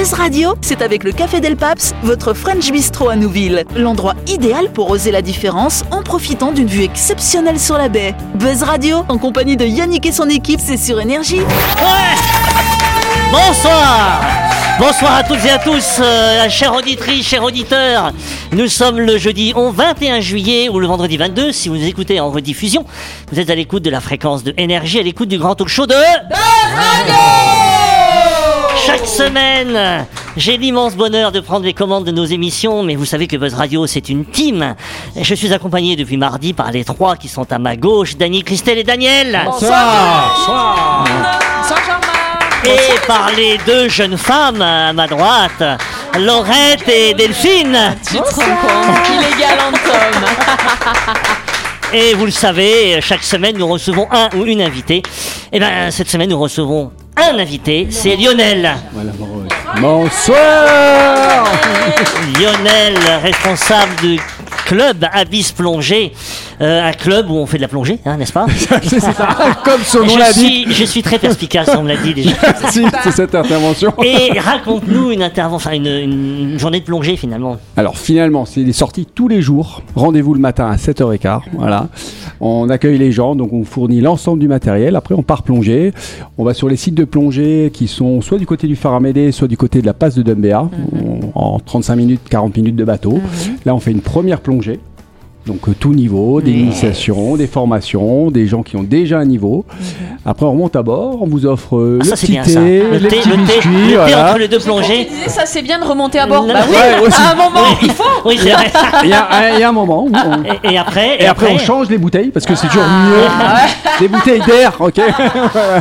Buzz Radio, c'est avec le Café Del Paps, votre French Bistro à Nouville. L'endroit idéal pour oser la différence en profitant d'une vue exceptionnelle sur la baie. Buzz Radio, en compagnie de Yannick et son équipe, c'est sur Énergie. Bonsoir Bonsoir à toutes et à tous, euh, chères auditrices, chers auditeurs. Nous sommes le jeudi 11 21 juillet ou le vendredi 22, si vous nous écoutez en rediffusion. Vous êtes à l'écoute de la fréquence de énergie, à l'écoute du grand talk show de... Chaque semaine, j'ai l'immense bonheur de prendre les commandes de nos émissions, mais vous savez que Buzz Radio, c'est une team. Je suis accompagné depuis mardi par les trois qui sont à ma gauche, Dany, Christelle et Daniel. Et par les deux jeunes femmes à ma droite, Laurette et Delphine. Tu te rends compte qu'il est galant Tom. Et vous le savez, chaque semaine nous recevons un ou une invitée. Et bien cette semaine nous recevons un invité, c'est Lionel. Bonsoir Lionel, responsable du club Abyss Plongée, Euh, un club où on fait de la plongée, hein, n'est-ce pas? C'est ça, comme son nom je l'indique. suis, je suis très perspicace, on me l'a dit déjà. Si, c'est cette intervention. Et raconte-nous une intervention, une, une journée de plongée finalement. Alors finalement, c'est des sorties tous les jours. Rendez-vous le matin à 7h15. Voilà. On accueille les gens, donc on fournit l'ensemble du matériel. Après, on part plonger. On va sur les sites de plongée qui sont soit du côté du phare Amédée, soit du côté de la passe de Dumbéa, On- en 35 minutes, 40 minutes de bateau. Là, on fait une première plongée. Donc euh, tout niveau, des initiations, des formations, des gens qui ont déjà un niveau. Après on remonte à bord, on vous offre euh, Ah, le ça petit bien thé, ça. Le thé, le thé, le thé voilà. entre les deux plongées. disais, ça c'est bien de remonter à bord. Bah oui, ouais, à un moment, il faut. Oui, c'est vrai. Il y, a un- il y a un moment où on, Et, et après, Et après, on change les bouteilles parce que c'est toujours Ah. mieux. Des bouteilles d'air, ok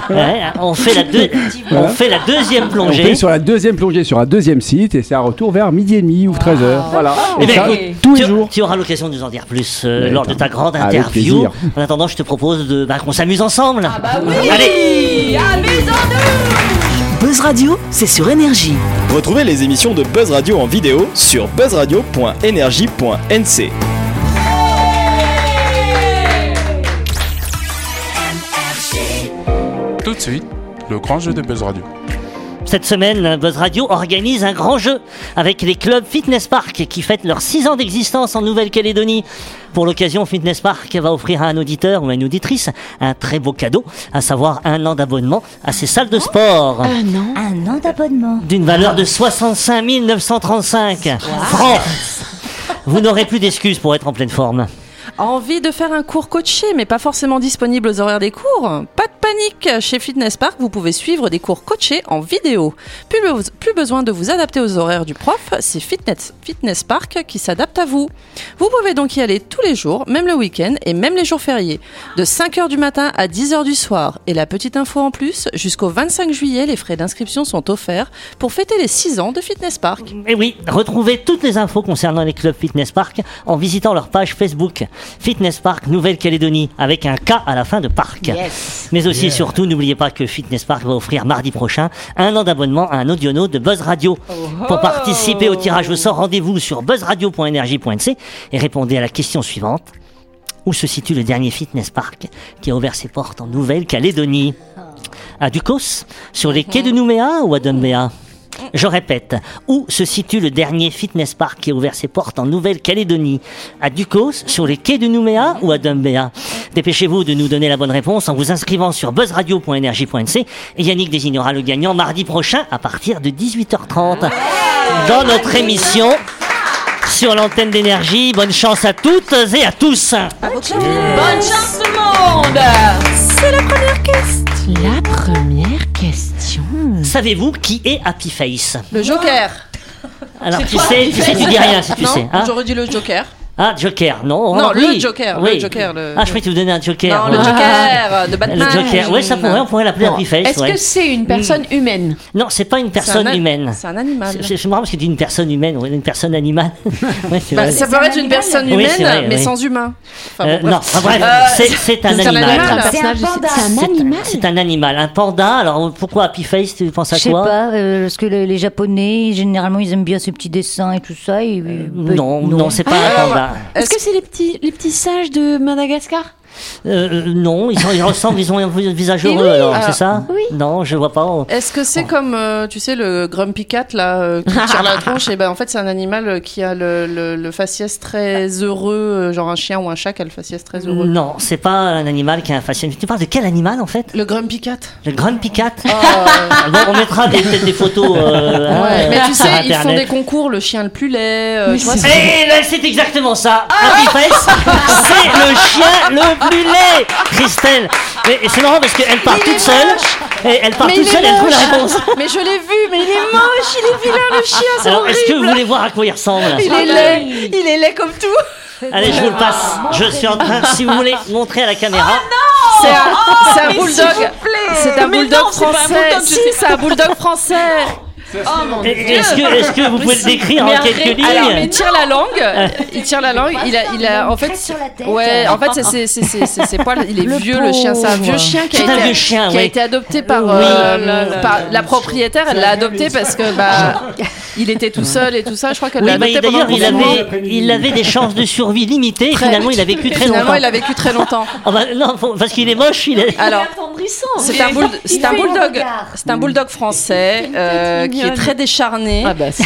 Ouais, on fait la deux- on fait la deuxième On plongée. fait sur la deuxième plongée sur un deuxième site et c'est un retour vers midi et demi ou 13h. Voilà. Eh Et ben, ça, tous les jours. tu auras l'occasion de nous en dire plus euh, lors de ta grande interview. plaisir. En attendant, je te propose de bah, qu'on s'amuse ensemble. Ah bah oui. Allez, Amusons-nous. Buzz Radio, c'est sur Énergie. Retrouvez les émissions de Buzz Radio en vidéo sur buzzradio.energie.nc. Tout de suite, le grand jeu de Buzz Radio. Cette semaine, Buzz Radio organise un grand jeu avec les clubs Fitness Park qui fêtent leurs 6 ans d'existence en Nouvelle-Calédonie. Pour l'occasion, Fitness Park va offrir à un auditeur ou à une auditrice un très beau cadeau, à savoir un an d'abonnement à ses salles de sport. Un an d'abonnement. d'une valeur de 65 935 francs. Vous n'aurez plus d'excuses pour être en pleine forme. Envie de faire un cours coaché, mais pas forcément disponible aux horaires des cours? Pas de panique Chez Fitness Park, vous pouvez suivre des cours coachés en vidéo. Plus, be- plus besoin de vous adapter aux horaires du prof, c'est Fitness, Fitness Park qui s'adapte à vous. Vous pouvez donc y aller tous les jours, même le week-end et même les jours fériés. De 5h du matin à 10h du soir. Et la petite info en plus, jusqu'au 25 juillet, les frais d'inscription sont offerts pour fêter les 6 ans de Fitness Park. Et oui, retrouvez toutes les infos concernant les clubs Fitness Park en visitant leur page Facebook Fitness Park Nouvelle-Calédonie avec un K à la fin de parc. Mais aussi et surtout, n'oubliez pas que Fitness Park va offrir mardi prochain un an d'abonnement à un audiono de Buzz Radio. Pour participer au tirage au sort, rendez-vous sur buzzradio.energie.nc et répondez à la question suivante. Où se situe le dernier fitness park qui a ouvert ses portes en Nouvelle-Calédonie? À Ducos Sur les quais de Nouméa ou à Dumbéa je répète, où se situe le dernier fitness park qui a ouvert ses portes en Nouvelle-Calédonie? À Ducos, sur les quais de Nouméa ou à Dumbéa Dépêchez-vous de nous donner la bonne réponse en vous inscrivant sur buzzradio.energie.nc et Yannick désignera le gagnant mardi prochain à partir de 18h30 dans notre émission sur l'antenne d'énergie. Bonne chance à toutes et à tous. Bonne chance tout le monde C'est la première question La première question. Savez-vous qui est Happy Face? Le Joker Alors tu sais, tu sais, tu dis rien si tu non, sais. hein j'aurais dit le Joker. Ah, Joker, non. Non, ah, le oui, Joker, oui. le Joker, le- Ah, je croyais que tu vous donnais un Joker. Non, le ouais. Joker de Batman. Le Joker, ouais, ça pourrait, on pourrait l'appeler Happy Face. Est-ce ouais. que c'est une personne humaine Non, c'est pas une personne un humaine. C'est un animal. C'est c'est marrant parce que tu dis une personne humaine, ouais, une personne animale. Ouais, c'est Bah, vrai. ça peut être une personne Oui, humaine, vrai, mais oui. sans humain. Enfin, Euh, bon, non, enfin, bref, Euh, c'est- c'est un c'est un animal. C'est un panda. C'est un C'est- animal. C'est un animal, un panda. Alors pourquoi Happy Face Tu penses à Je sais quoi pas, euh, parce que les, Japonais, généralement, ils aiment bien ces petits dessins et tout ça. Non, non, c'est pas un panda. Est-ce que c'est les petits, les petits singes de Madagascar? Euh, euh, non, ils, sont- ils ressemblent, ils ont un vis- visage Eh heureux oui. alors, Ah. c'est ça Oui. Non, je vois pas. On- Est-ce que c'est comme, euh, tu sais, le Grumpy Cat, là, euh, qui tire la tronche? Et ben, en fait, c'est un animal qui a le, le, le faciès très heureux, genre un chien ou un chat qui a le faciès très heureux. Non, c'est pas un animal qui a un faciès. Tu parles de quel animal en fait? Le Grumpy Cat Le Grumpy Cat Oh, Bon, on mettra des- peut-être des photos. euh, hein, ouais. Mais tu sais, ils font des concours, le chien le plus laid. euh, tu vois, c'est- exactement ça. Ah c'est le chien le laid. Christelle. Mais c'est marrant parce qu'elle part toute seule. Et elle part toute seule, elle trouve la réponse. Mais je l'ai vu, mais il est moche, il est vilain le chien, c'est Alors, est-ce que vous voulez voir à quoi il ressemble? Il est laid, il est laid comme tout. Allez, je vous le passe. Je suis en train, si vous voulez, montrer à la caméra. C'est un, c'est un bulldog. C'est un Mais bulldog non, c'est un français. bulldog, sais c'est un bulldog français. Oh mon Est-ce que, est-ce que vous pouvez le décrire Mais en quelques lignes Alors, il tire la langue. Il tire la langue. Il a, il a, en fait, sur la tête. ouais, en fait, c'est, c'est, c'est, c'est, c'est- c'est poils. Il est Le vieux le chien. C'est un vieux chien qui a été, vieux chien, qui a oui. été adopté par, Oui. euh, par la propriétaire. Elle l'a adopté parce que bah, il était tout seul et tout ça. Je crois qu'elle Oui, l'a bah, adopté pendant d'ailleurs, le il confinement. avait, il avait des chances de survie limitées. Et Très- finalement, il a vécu très Finalement, longtemps. il a vécu très longtemps. Oh, bah, non, faut- parce qu'il est moche, il est. Alors, attendrissant. c'est un, bull- c'est un fait le bulldog. C'est un bulldog français euh, qui est très décharné. Ah bah ça.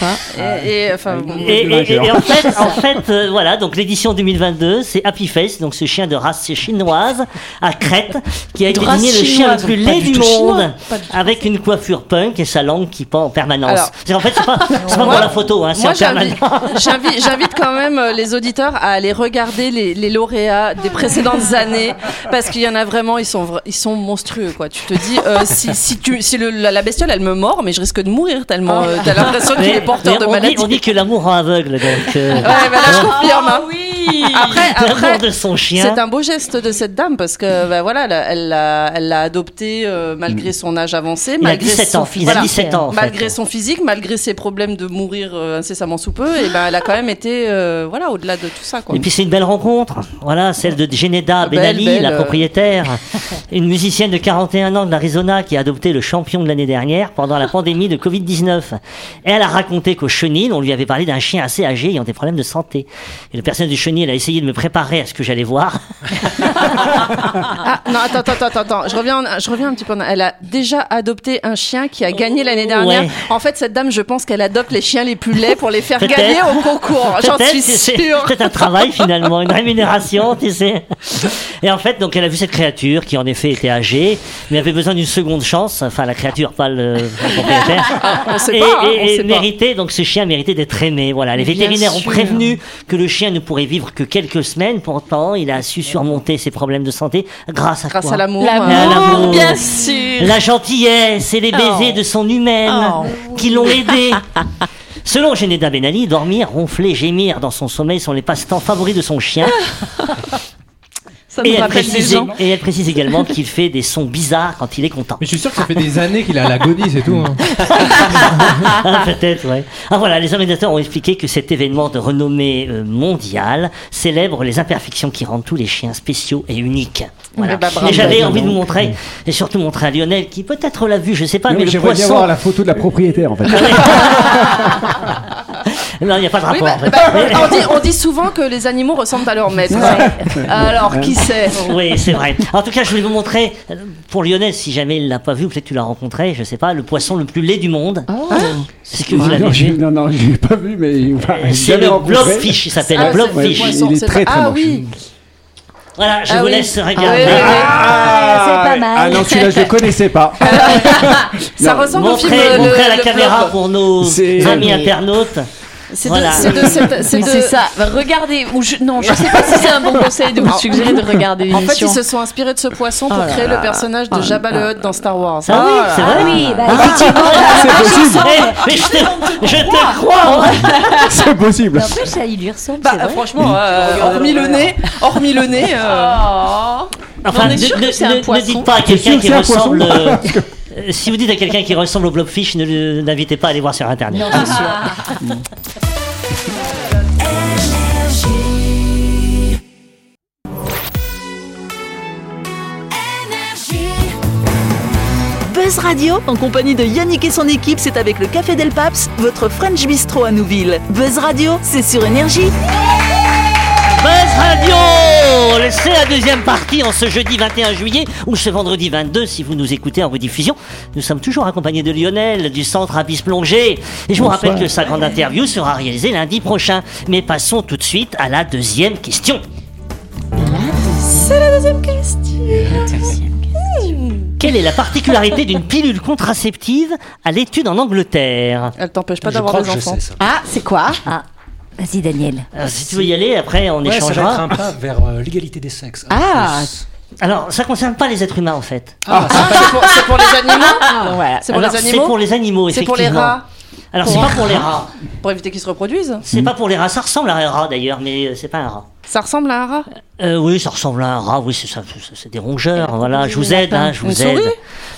Et, et, enfin, Et, et- et en fait, en fait euh, voilà, donc l'édition 2022, c'est Happy Face, donc ce chien de race chinoise à Crète, qui a été race désigné le chien le plus pas laid du du tout chinois, monde, pas du tout. avec une coiffure punk et sa langue qui pend en permanence. Alors- C'est- en fait, c'est pas, c'est pas pour la photo, hein, c'est en j'invite, permanence. j'invite, j'invite quand même euh, les auditeurs à aller regarder les, les lauréats des précédentes années parce qu'il y en a vraiment, ils sont, ils sont monstrueux, quoi. Tu te dis, euh, si, si, tu, si le- la, la bestiole, elle me mord, mais je risque de mourir tellement euh, t'as l'impression qu'il est porteur mais de on, maladie. dit, on dit que l'amour rend aveugle, donc. euh, Ouais, bah là, je confirme. hein. oui. Après, l'amour après, de son chien. c'est un beau geste de cette dame parce que bah, voilà, elle l'a elle l'a adopté euh, malgré son âge avancé, Il a malgré 17 son, ans, il a voilà, 17 ans en malgré fait. son physique, malgré ses problèmes de mourir euh, incessamment sous peu, et ben elle a quand même été euh, voilà au-delà de tout ça quoi. Et puis c'est une belle rencontre, voilà, celle de Geneda Benali, belle, la propriétaire, une musicienne de 41 ans de l'Arizona qui a adopté le champion de l'année dernière pendant la pandémie de Covid-19. Et elle a raconté qu'au chenil, on lui avait parlé d'un chien assez âgé ayant des problèmes de santé. Et le personnel du chenil a essayé de me préparer à ce que j'allais voir. Ah non attends attends attends attends, je reviens en- je reviens un petit peu. Elle a déjà adopté un chien qui a gagné l'année dernière. Ouais. En fait cette dame, je pense qu'elle adopte les chiens les plus laids pour les faire gagner au concours. J'en suis sûre. peut-être un travail finalement, une rémunération, tu sais. Et en fait, donc elle a vu cette créature qui en effet était âgée, mais avait besoin d'une seconde chance. Enfin, la créature, pas le, le propriétaire. On sait et, pas, hein, et- on et sait pas. méritait, donc ce chien méritait d'être aimé. Voilà, les Bien vétérinaires ont prévenu que le chien ne pourrait vivre que quelques semaines. Pourtant, il a su surmonter ses problèmes de santé grâce à Grâce quoi à l'amour. À l'amour. bien sûr. La gentillesse et les baisers Oh. de son humaine Oh. qui l'ont aidé. Selon Geneda Benali, dormir, ronfler, gémir dans son sommeil sont les passe-temps favoris de son chien. Ça Et nous elle, rappelle des précise, gens. et elle précise également qu'il fait des sons bizarres quand il est content. Mais je suis sûr que ça fait des années qu'il a l'agonie, c'est tout. hein. Ah, Peut-être, ouais. Ah voilà, les organisateurs ont expliqué que cet événement de renommée euh, mondiale célèbre les imperfections qui rendent tous les chiens spéciaux et uniques. Voilà. Eh ben, bravo. et j'avais Bravo. envie de vous montrer, et surtout montrer à Lionel, qui peut-être l'a vu, je sais pas, mais le J'aimerais bien poisson. voir la photo de la propriétaire en fait. Non, il n'y a pas de Oui, rapport. bah, en fait. bah, on, dit, on dit souvent que les animaux ressemblent à leur maître. Alors, qui sait? Oui, c'est vrai. En tout cas, je voulais vous montrer, euh, pour Lionel, si jamais il l'a pas vu, peut-être tu l'as rencontré, je sais pas, le poisson le plus laid du monde. C'est ce que vous l'avez non, j'ai- vu. non, non, je l'ai pas vu, mais enfin, j'ai C'est jamais le blobfish, il s'appelle Ah, le c'est- blobfish. Il est c'est très, très Ah moche. oui. Voilà, je Ah vous oui. laisse Ah regarder. oui, oui, oui. Ah, c'est pas mal. Ah non, celui-là, je le connaissais pas. Ça Non. ressemble au film Montrez, le- montrez à la le caméra pour nos C'est- amis internautes. C'est Voilà. de, ça. Bah, regardez. Ou je- Non, je sais pas si c'est un bon conseil de vous suggérer de regarder En fait, ils se sont inspirés de ce poisson pour Oh créer là. le personnage de Oh Jabba le Hutt dans Star Wars. Ah oui, c'est là. vrai. Ah oui, bah, Ah, effectivement. C'est possible. Eh, mais je te, je te crois. C'est possible. En plus, ça, il lui ressemble, Bah, vrai. franchement, euh, hormis le nez, hormis le nez, euh, Oh. Enfin, On est ne, sûr que ne- c'est un ne- ne dites pas à quelqu'un que qui ressemble. Euh, si vous dites à quelqu'un qui ressemble au blobfish, ne n'invitez pas à aller voir sur internet. Non, c'est sûr. Buzz Radio, en compagnie de Yannick et son équipe, c'est avec le Café Del Paps, votre French Bistro à Nouville. Buzz Radio, c'est sur Énergie. Buzz Radio C'est la deuxième partie en ce jeudi 21 juillet ou ce vendredi 22 si vous nous écoutez en rediffusion. Nous sommes toujours accompagnés de Lionel du centre Abyss Plongée. Et je vous rappelle que sa grande interview sera réalisée lundi prochain. Mais passons tout de suite à la deuxième question. C'est la deuxième question. Quelle est la particularité d'une pilule contraceptive à l'étude en Angleterre? Elle t'empêche pas d'avoir des enfants. Ah, c'est quoi? Ah, vas-y Daniel. Alors, Si tu veux y aller, après on Ouais, ça va être échangera. un pas vers euh, l'égalité des sexes. Ah. Plus. Alors, ça concerne pas les êtres humains en fait. Ah, c'est pour, c'est pour les animaux Voilà. C'est pour Alors, les C'est animaux pour les animaux, C'est pour les rats Alors, c'est pas pour les rats. Pour éviter qu'ils se reproduisent C'est pas pour les rats. Ça ressemble à un rat d'ailleurs, mais euh, c'est pas un rat. Ça ressemble à un rat? Euh, oui, ça ressemble à un rat. Oui, c'est ça. c'est- C'est des rongeurs. Voilà, je vous aide, hein, je Une vous aide. souris?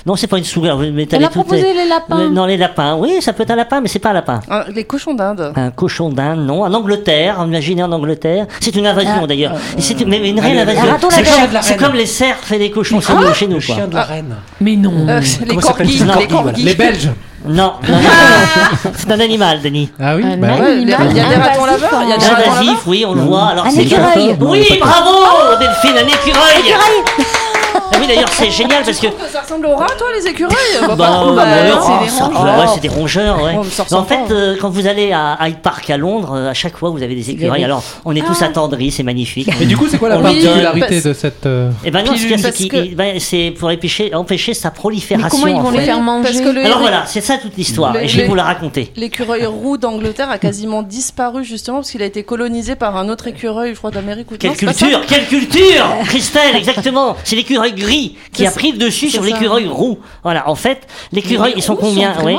Non, c'est pas une souris. alors, vous Elle a proposé les lapins. Euh, Non, les lapins. Oui, ça peut être un lapin, mais c'est pas un lapin. Un- Les cochons d'Inde. Un cochon d'Inde, non. En Angleterre, imaginez en Angleterre. C'est une invasion Ah, d'ailleurs. Et c'est une, mais une réelle invasion. raton C'est laveur. comme, c'est les cerfs et les cochons chez nous, chez nous, Le quoi. chien de la reine. Mais non. Euh, les Comment s'appelle corgis, ce Non, les corgis. Les Belges. Non, non, non, non. c'est un animal, Denis. Ah oui Un bah ouais. Ouais, il y a des ratons laveurs Il y a des ratons laveurs Invasif, oui, on le voit. Alors Un c'est écureuil. Oui, bravo, Delphine, un écureuil. Ah oui, d'ailleurs, c'est génial parce que. Ça ressemble aux rats, toi, les écureuils Bah, Bah, bah, non. oh, c'est des rongeurs. ouais, c'est des rongeurs, ouais. En fait, euh, quand vous allez à Hyde Park à Londres, euh, à chaque fois, vous avez des écureuils. Alors, on est tous attendris, c'est magnifique. Mais du coup, c'est quoi la particularité de cette. euh, Et ben non, ce qu'il y a, c'est qu'il- ben, c'est pour empêcher, empêcher sa Mais prolifération. comment ils en vont fait. les faire manger Parce que le Alors voilà, c'est ça toute l'histoire, et je vais vous la raconter. L'écureuil roux d'Angleterre a quasiment disparu justement parce qu'il a été colonisé par un autre écureuil, je crois, d'Amérique ou Quelle non, c'est pas ça culture, quelle culture Christelle, exactement C'est l'écureuil gris qui a pris le dessus sur l'écureuil roux. Voilà, en fait, l'écureuil, ils sont combien Ouais.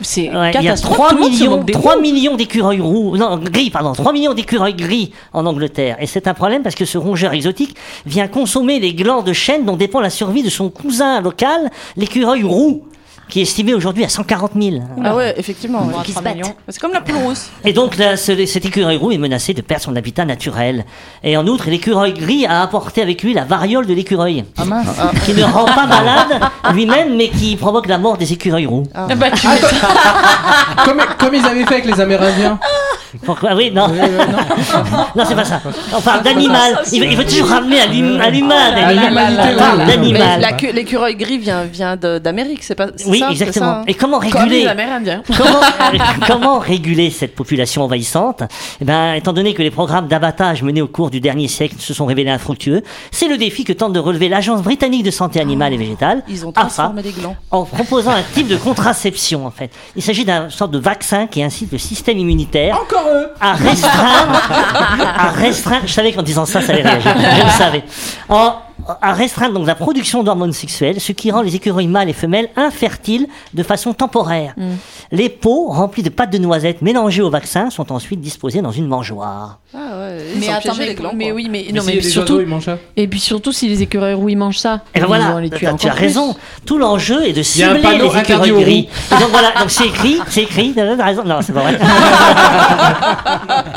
C'est Ouais, il y a catastrophe. 3 Tout le monde se millions, moque des 3 roux. millions d'écureuils roux, non, gris, pardon, 3 millions d'écureuils gris en Angleterre. Et c'est un problème parce que ce rongeur exotique vient consommer les glands de chêne dont dépend la survie de son cousin local, l'écureuil roux, qui est estimé aujourd'hui à 140 000. Ah ouais, effectivement. ouais. Qui se battent. C'est comme la poule rousse. Et donc là, ce- cet écureuil roux est menacé de perdre son habitat naturel. Et en outre, l'écureuil gris a apporté avec lui la variole de l'écureuil, Ah mince. qui ne rend pas malade lui-même, mais qui provoque la mort des écureuils roux. Bah, tu comme, comme ils avaient fait avec les Amérindiens. Pourquoi Oui, non. non, c'est pas ça. On parle d'animal. Il, veut- il veut toujours ramener à l'hum- à l'humain, À Dany. l'humanité, On parle oui. Mais d'animal. la cu- l'écureuil gris vient, vient de- d'Amérique, c'est pas c'est Oui, ça, c'est exactement. ça, hein Et comment Comme les réguler Amérindiens. comment, comment réguler cette population envahissante? Eh ben, Étant donné que les programmes d'abattage menés au cours du dernier siècle se sont révélés infructueux, c'est le défi que tente de relever l'Agence britannique de santé animale et végétale, Ils ont AFA, transformé les glands. en proposant un type de contraception en fait. Il s'agit d'un sorte de vaccin qui incite le système immunitaire À restreindre, à restreindre, je savais qu'en disant ça, ça allait réagir, je le savais, en, à restreindre donc la production d'hormones sexuelles, ce qui rend les écureuils mâles et femelles infertiles de façon temporaire. Les pots remplis de pâte de noisettes mélangées au vaccin sont ensuite disposés dans une mangeoire. Ah ouais, ils Mais attends, mais, les glands. mais quoi. oui, mais, Mais non, mais surtout, oiseaux, ils mangent ça. et puis surtout si les écureuils roux ils mangent ça, Et ben ils voilà, vont les tuer tu as plus. raison. Tout l'enjeu est de cibler les écureuils gris. Donc voilà, donc c'est écrit, c'est écrit. Non, c'est pas vrai.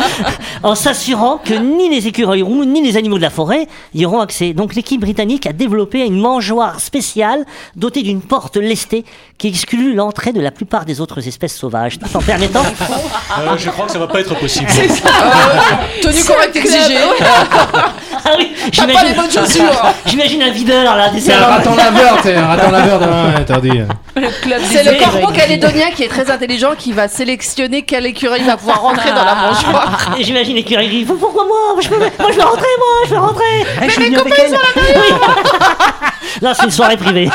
en s'assurant que ni les écureuils roux ni les animaux de la forêt y auront accès. Donc l'équipe britannique a développé une mangeoire spéciale dotée d'une porte lestée qui exclut l'entrée de la plupart des autres espèces sauvages, en permettant. Euh, je crois que ça va pas être possible. Tenue correcte exigée. Ah oui, T'as pas les j'imagine. bonnes chaussures. J'imagine un videur là, des C'est un raton laveur, c'est un raton laveur interdit. C'est le corbeau calédonien qui est très intelligent qui va sélectionner quel écureuil va pouvoir rentrer dans la mangeoire. Et j'imagine l'écureuil gris. Pourquoi moi je peux, Moi je veux rentrer, moi je veux rentrer. Eh, je suis venu avec elle. Oui. Là c'est une soirée privée.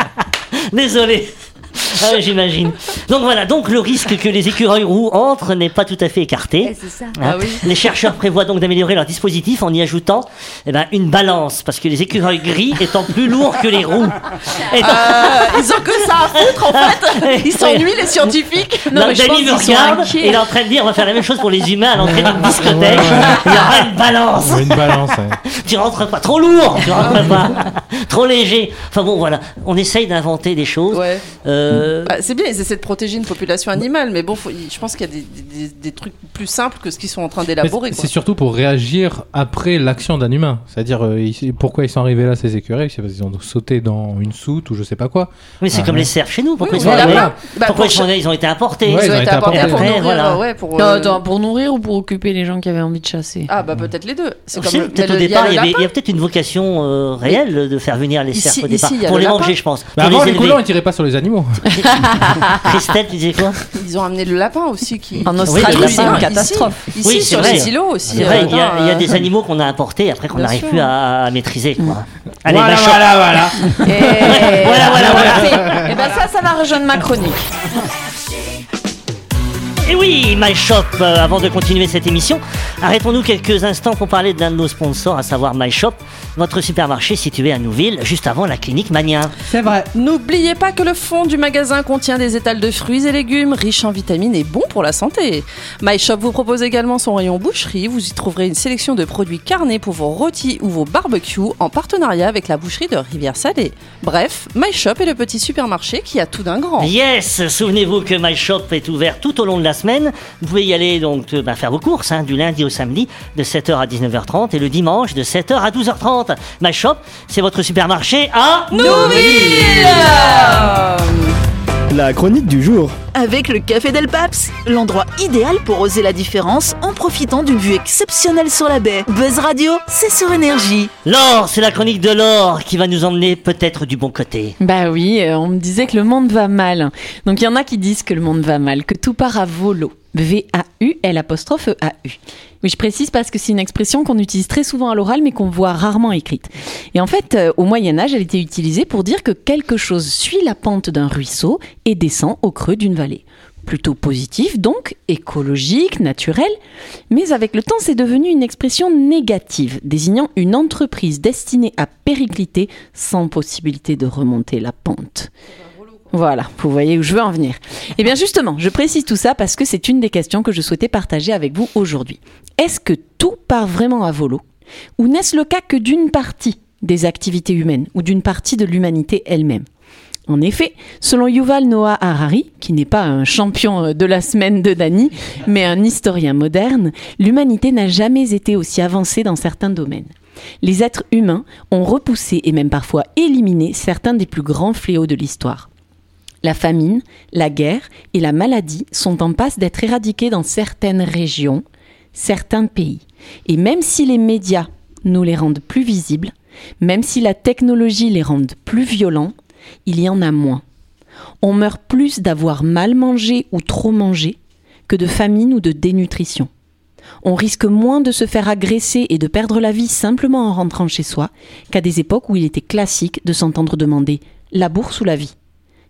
Désolé. Ah, J'imagine. Donc voilà, donc le risque que les écureuils roux entrent n'est pas tout à fait écarté. Eh, ça. Hein. Les chercheurs prévoient donc d'améliorer leur dispositif en y ajoutant eh ben, une balance, parce que les écureuils gris étant plus lourds que les roux. Et donc- Euh, ils ont que ça à foutre en fait. Ils s'ennuient les scientifiques. Non, mais je pense sont regarde et il est en train de dire on va faire la même chose pour les humains à l'entrée d'une discothèque. Il y aura une balance. Une balance, ouais. Tu rentres pas trop lourd, tu rentres pas trop léger. Enfin bon, voilà, on essaye d'inventer des choses. Ouais. Euh, euh, Bah, c'est bien, ils essaient de protéger une population animale, mais bon, faut- je pense qu'il y a des, des- des- des trucs plus simples que ce qu'ils sont en train Mais d'élaborer. c'est- surtout pour réagir après l'action d'un humain. C'est-à-dire, euh, pourquoi ils sont arrivés là, ces écureuils? C'est parce qu'ils ont sauté dans une soute ou je sais pas quoi. Oui, c'est Ah, comme ouais. les cerfs chez nous. Pourquoi Oui, ils sont arrivés Bah, Pourquoi pour ils, ont été importés Ouais, Ils ils ont été apportés pour Après, nourrir, voilà. ouais, pour, Non, attends, pour nourrir ou pour occuper les gens qui avaient envie de chasser? Ah bah peut-être les deux. C'est comme le- peut-être mais au le- il y a départ, il y a peut-être une vocation euh, réelle de faire venir les cerfs au départ. Pour le les manger, je pense. Bah, avant, les colons, ils tiraient pas sur les animaux. Christelle, tu disais quoi Ils ont amené le lapin aussi qui. En Australie, c'est une ici- catastrophe. Ici, Oui, c'est sur vrai. les îlots aussi. Euh, il y, a, il y a euh, des animaux qu'on a importés après qu'on n'arrive plus à, à maîtriser. Quoi. Allez, voilà, shop. voilà, voilà. Et Voilà, voilà, voilà. Et ben ça, ça va rejoindre ma chronique. Et oui, My Shop, euh, avant de continuer cette émission, arrêtons-nous quelques instants pour parler de l'un de nos sponsors, à savoir My Shop, votre supermarché situé à Nouville, juste avant la clinique Mania. C'est vrai. N'oubliez pas que le fond du magasin contient des étals de fruits et légumes riches en vitamines et bons pour la santé. My Shop vous propose également son rayon boucherie. Vous y trouverez une sélection de produits carnés pour vos rôtis ou vos barbecues en partenariat avec la boucherie de Rivière-Salée. Bref, My Shop est le petit supermarché qui a tout d'un grand. Yes, souvenez-vous que My Shop est ouvert tout au long de la semaine. Vous pouvez y aller donc euh, bah, faire vos courses hein, du lundi au samedi de 7h à 19h30 et le dimanche de 7h à 12h30. My Shop, c'est votre supermarché à La chronique du jour. Avec le Café Del Paps, l'endroit idéal pour oser la différence en profitant d'une vue exceptionnelle sur la baie. Buzz Radio, c'est sur énergie. Laure, c'est la chronique de Laure qui va nous emmener peut-être du bon côté. Bah oui, euh, on me disait que le monde va mal. Donc il y en a qui disent que le monde va mal, que tout part à volo. V-A-U, L apostrophe E-A-U. Oui, je précise parce que c'est une expression qu'on utilise très souvent à l'oral mais qu'on voit rarement écrite. Et en fait, euh, au Moyen Âge, elle était utilisée pour dire que quelque chose suit la pente d'un ruisseau et descend au creux d'une vallée. Plutôt positif, donc écologique, naturel, mais avec le temps, c'est devenu une expression négative, désignant une entreprise destinée à péricliter sans possibilité de remonter la pente. Voilà, vous voyez où je veux en venir. Eh bien justement, je précise tout ça parce que c'est une des questions que je souhaitais partager avec vous aujourd'hui. Est-ce que tout part vraiment à volo Ou n'est-ce le cas que d'une partie des activités humaines ou d'une partie de l'humanité elle-même? En effet, selon Yuval Noah Harari, qui n'est pas un champion euh, de la semaine de Dany, mais un historien moderne, l'humanité n'a jamais été aussi avancée dans certains domaines. Les êtres humains ont repoussé et même parfois éliminé certains des plus grands fléaux de l'histoire. La famine, la guerre et la maladie sont en passe d'être éradiqués dans certaines régions, certains pays. Et même si les médias nous les rendent plus visibles, même si la technologie les rend plus violents, il y en a moins. On meurt plus d'avoir mal mangé ou trop mangé que de famine ou de dénutrition. On risque moins de se faire agresser et de perdre la vie simplement en rentrant chez soi qu'à des époques où il était classique de s'entendre demander la bourse ou la vie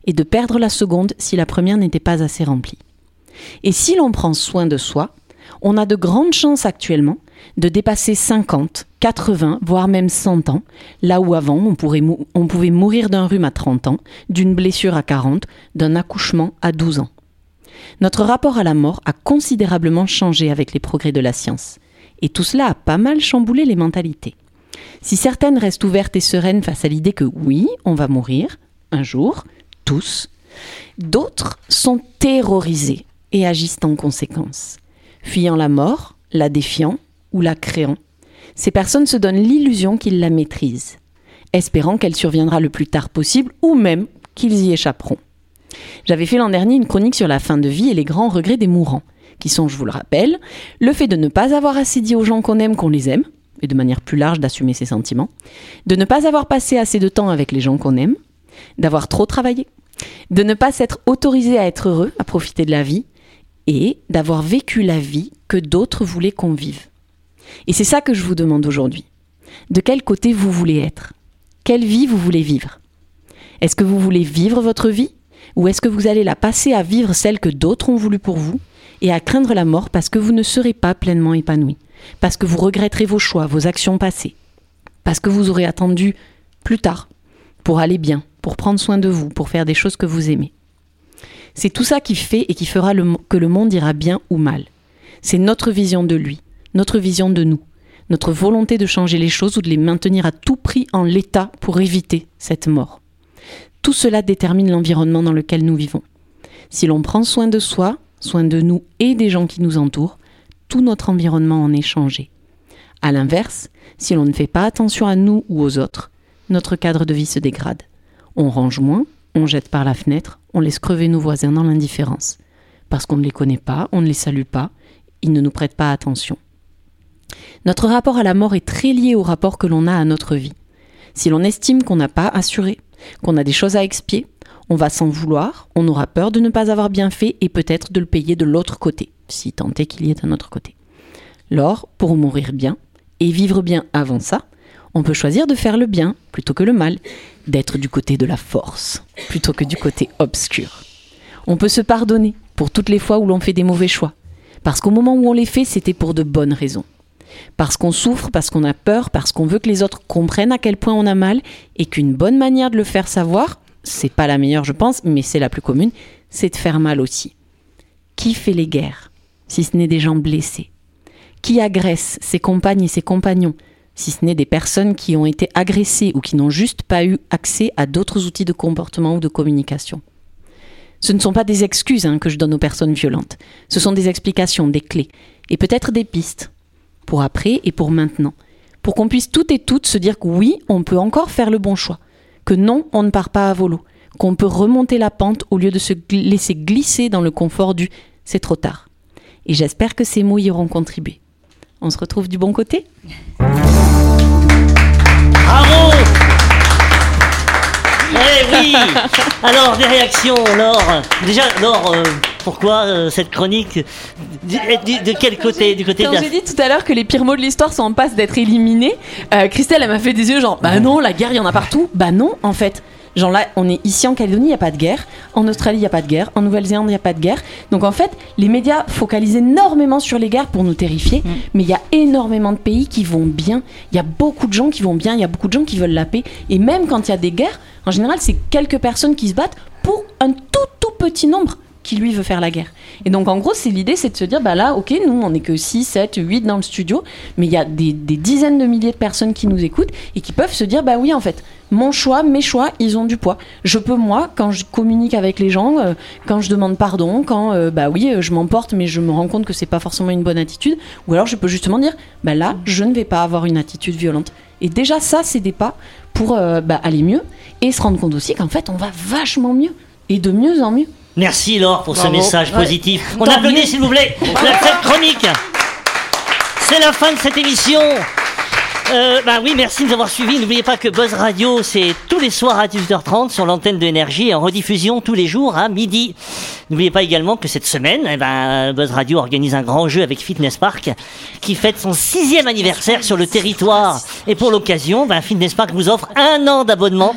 et de perdre la seconde si la première n'était pas assez remplie. Et si l'on prend soin de soi, on a de grandes chances actuellement de dépasser 50, 80, voire même 100 ans, là où avant on, on pouvait mourir d'un rhume à 30 ans, d'une blessure à 40, d'un accouchement à 12 ans. Notre rapport à la mort a considérablement changé avec les progrès de la science. Et tout cela a pas mal chamboulé les mentalités. Si certaines restent ouvertes et sereines face à l'idée que oui, on va mourir, un jour, tous, d'autres sont terrorisées et agissent en conséquence. Fuyant la mort, la défiant ou la créant, ces personnes se donnent l'illusion qu'ils la maîtrisent, espérant qu'elle surviendra le plus tard possible ou même qu'ils y échapperont. J'avais fait l'an dernier une chronique sur la fin de vie et les grands regrets des mourants, qui sont, je vous le rappelle, le fait de ne pas avoir assez dit aux gens qu'on aime qu'on les aime, et de manière plus large d'assumer ses sentiments, de ne pas avoir passé assez de temps avec les gens qu'on aime, d'avoir trop travaillé, de ne pas s'être autorisé à être heureux, à profiter de la vie, et d'avoir vécu la vie que d'autres voulaient qu'on vive. Et c'est ça que je vous demande aujourd'hui. De quel côté vous voulez être? Quelle vie vous voulez vivre? Est-ce que vous voulez vivre votre vie? Ou est-ce que vous allez la passer à vivre celle que d'autres ont voulu pour vous et à craindre la mort parce que vous ne serez pas pleinement épanoui? Parce que vous regretterez vos choix, vos actions passées? Parce que vous aurez attendu plus tard pour aller bien, pour prendre soin de vous, pour faire des choses que vous aimez c'est tout ça qui fait et qui fera que le monde ira bien ou mal. C'est notre vision de lui, notre vision de nous, notre volonté de changer les choses ou de les maintenir à tout prix en l'état pour éviter cette mort. Tout cela détermine l'environnement dans lequel nous vivons. Si l'on prend soin de soi, soin de nous et des gens qui nous entourent, tout notre environnement en est changé. A l'inverse, si l'on ne fait pas attention à nous ou aux autres, notre cadre de vie se dégrade. On range moins, on jette par la fenêtre, on laisse crever nos voisins dans l'indifférence. Parce qu'on ne les connaît pas, on ne les salue pas, ils ne nous prêtent pas attention. Notre rapport à la mort est très lié au rapport que l'on a à notre vie. Si l'on estime qu'on n'a pas assuré, qu'on a des choses à expier, on va s'en vouloir, on aura peur de ne pas avoir bien fait et peut-être de le payer de l'autre côté, si tant est qu'il y ait un autre côté. Lors, pour mourir bien, et vivre bien avant ça, on peut choisir de faire le bien plutôt que le mal, d'être du côté de la force plutôt que du côté obscur. On peut se pardonner pour toutes les fois où l'on fait des mauvais choix, parce qu'au moment où on les fait, c'était pour de bonnes raisons. Parce qu'on souffre, parce qu'on a peur, parce qu'on veut que les autres comprennent à quel point on a mal, et qu'une bonne manière de le faire savoir, c'est pas la meilleure je pense, mais c'est la plus commune, c'est de faire mal aussi. Qui fait les guerres, si ce n'est des gens blessés? Qui agresse ses compagnes et ses compagnons, si ce n'est des personnes qui ont été agressées ou qui n'ont juste pas eu accès à d'autres outils de comportement ou de communication. Ce ne sont pas des excuses hein, que je donne aux personnes violentes, ce sont des explications, des clés, et peut-être des pistes, pour après et pour maintenant, pour qu'on puisse toutes et toutes se dire que oui, on peut encore faire le bon choix, que non, on ne part pas à volo, qu'on peut remonter la pente au lieu de se laisser glisser dans le confort du c'est trop tard. Et j'espère que ces mots y auront contribué. On se retrouve du bon côté? Bravo Eh oui Alors, des réactions, Laure. Déjà, Laure, euh, pourquoi euh, cette chronique du- du- De quel côté Du côté de Quand la... j'ai dit tout à l'heure que les pires mots de l'histoire sont en passe d'être éliminés, euh, Christelle, elle m'a fait des yeux genre, bah non, la guerre, il y en a partout. Bah non, en fait. Genre là, on est ici en Calédonie, il n'y a pas de guerre. En Australie, il n'y a pas de guerre. En Nouvelle-Zélande, il n'y a pas de guerre. Donc en fait, les médias focalisent énormément sur les guerres pour nous terrifier. Mais il y a énormément de pays qui vont bien. Il y a beaucoup de gens qui vont bien. Il y a beaucoup de gens qui veulent la paix. Et même quand il y a des guerres, en général, c'est quelques personnes qui se battent pour un tout, tout petit nombre qui lui veut faire la guerre. Et donc en gros, c'est l'idée, c'est de se dire, bah là, ok, nous, on n'est que 6, 7, 8 dans le studio, mais il y a des, dizaines de milliers de personnes qui nous écoutent et qui peuvent se dire, bah oui, en fait, mon choix, mes choix, ils ont du poids. Je peux, moi, quand je communique avec les gens, euh, quand je demande pardon, quand, euh, bah oui, euh, je m'emporte, mais je me rends compte que c'est pas forcément une bonne attitude, ou alors je peux justement dire, bah là, je ne vais pas avoir une attitude violente. Et déjà, ça, c'est des pas pour bah, aller mieux et se rendre compte aussi qu'en fait, on va vachement mieux et de mieux en mieux. Merci Laure pour ce message Ouais. positif. On Tant applaudit s'il vous plaît la chronique. C'est la fin de cette émission. Euh, bah oui, merci de nous avoir suivis. N'oubliez pas que Buzz Radio, c'est tous les soirs à 18h30 sur l'antenne de et en rediffusion tous les jours à midi. N'oubliez pas également que cette semaine, eh ben, Buzz Radio organise un grand jeu avec Fitness Park qui fête son sixième anniversaire sur le territoire. Et pour l'occasion, ben, Fitness Park vous offre un an d'abonnement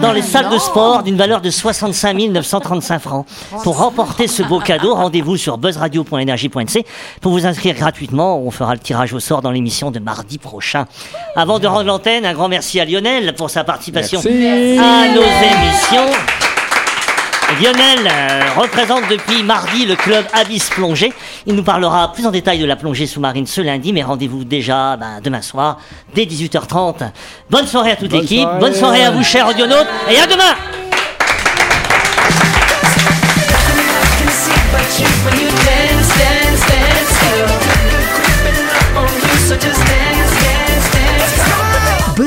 dans les salles de sport d'une valeur de 65 935 francs. Pour remporter ce beau cadeau, rendez-vous sur buzzradio.energie.nc pour vous inscrire gratuitement. On fera le tirage au sort dans l'émission de mardi prochain. Avant de rendre l'antenne, un grand merci à Lionel pour sa participation Merci. à nos émissions. Lionel euh, représente depuis mardi le club Abyss Plongée. Il nous parlera plus en détail de la plongée sous-marine ce lundi, mais rendez-vous déjà ben, demain soir dès 18h30. Bonne soirée à toute Bonne l'équipe, soirée. bonne soirée à vous chers audionautes, et à demain